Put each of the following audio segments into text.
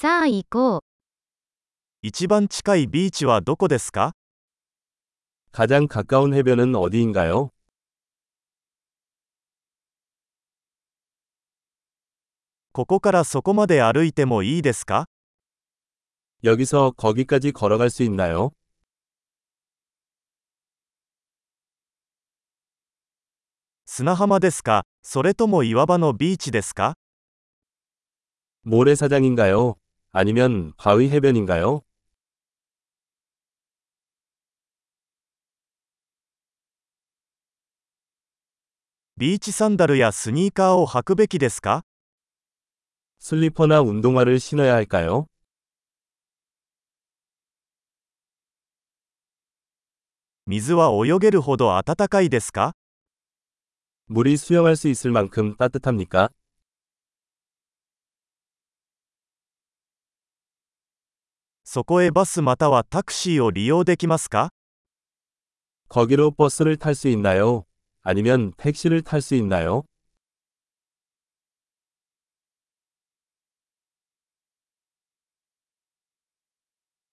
さあ行こう。一番近いビーチはどこですか 가장 가까운 해변은 어디인가요? ここからそこまで歩いてもいいですか 여기서 거기까지 걸어갈 수 있나요? 砂浜ですかそれとも岩場のビーチですか 모래사장인가요? 아니면 바위 해변인가요? 비치 산다르야 스니커를 履くべきですか? 슬리퍼나 운동화를 신어야 할까요? 물은泳げるほど暖かいですか? 물이 수영할 수 있을 만큼 따뜻합니까? そこへバスまたはタクシーを利用できますか 거기로 버스를 탈 수 있나요? 아니면 택시를 탈 수 있나요?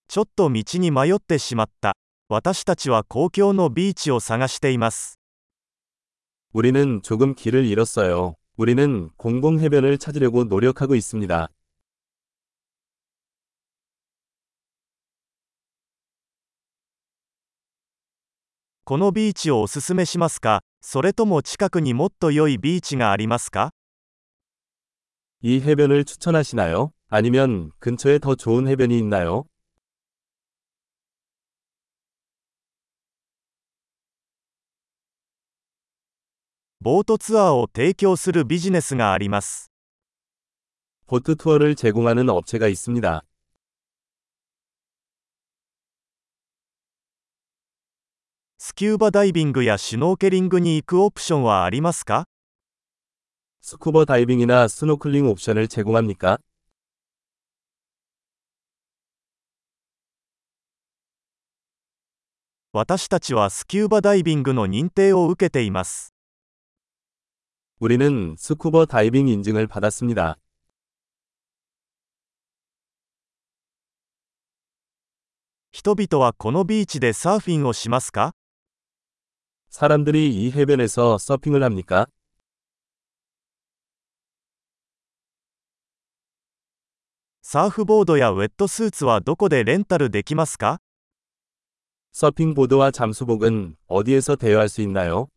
ちょっと道に迷ってしまった。私たちは公共のビーチを探しています。 우리는 조금 길을 잃었어요. 우리는 공공 해변을 찾으려고 노력하고 있습니다. このビーチをおすすめしますかそれとも近くにもっと良いビーチがありますか이 해변을 추천하시나요? 아니면 근처에 더 좋은 해변이 있나요? 보트 투어를 提供するビジネスがあります. 보트 투어를 제공하는 업체가 있습니다. キューバダイビングやシュノーケリングに行くオプションはありますか 스쿠버 다이빙이나 스노클링 옵션을 제공합니까? 私たちはスキューバダイビングの認定を受けています。 우리는 스쿠버 다이빙 인증을 받았습니다. 人々はこのビーチでサーフィンをしますか 사람들이 이 해변에서 서핑을 합니까? 사프보드와 웨ットスーツは どこで 렌탈できますか? 서핑 보드와 잠수복은 어디에서 대여할 수 있나요?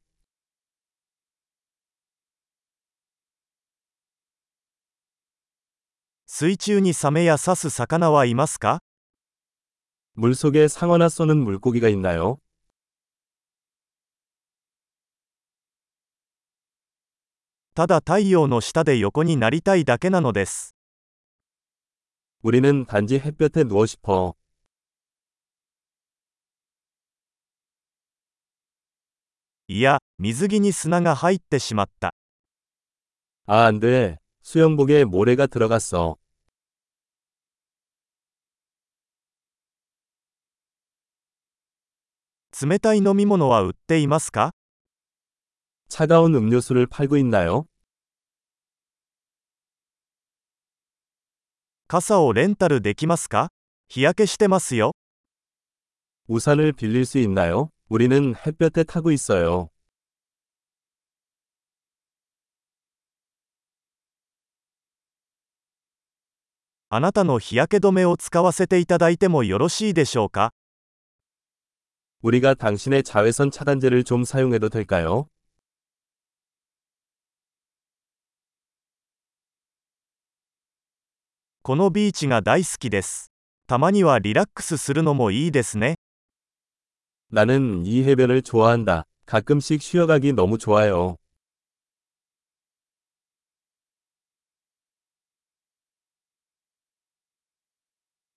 수중に 사메야 사스 사카나와 いますか? 물속에 상어나 쏘는 물고기가 있나요? ただ太陽の下で横になりたいだけなのです。 우리는 단지 햇볕에 누워 싶어. いや、水着に砂が入ってしまった。 아, 안 돼. 수영복에 모래가 들어갔어. 冷たい飲み物は売っていますか 차가운 음료수를 팔고 있나요? 傘をレンタルできますか日焼けしてますよ。 우산을 빌릴 수 있나요? 우리는 햇볕에 타고 있어요. あなたの日焼け止めを使わせていただいてもよろしいでしょうか 우리가 당신의 자외선 차단제를 좀 사용해도 될까요? このビーチが大好きです。たまにはリラックスするのもいいですね。 나는 이 해변을 좋아한다. 가끔씩 쉬어가기 너무 좋아요.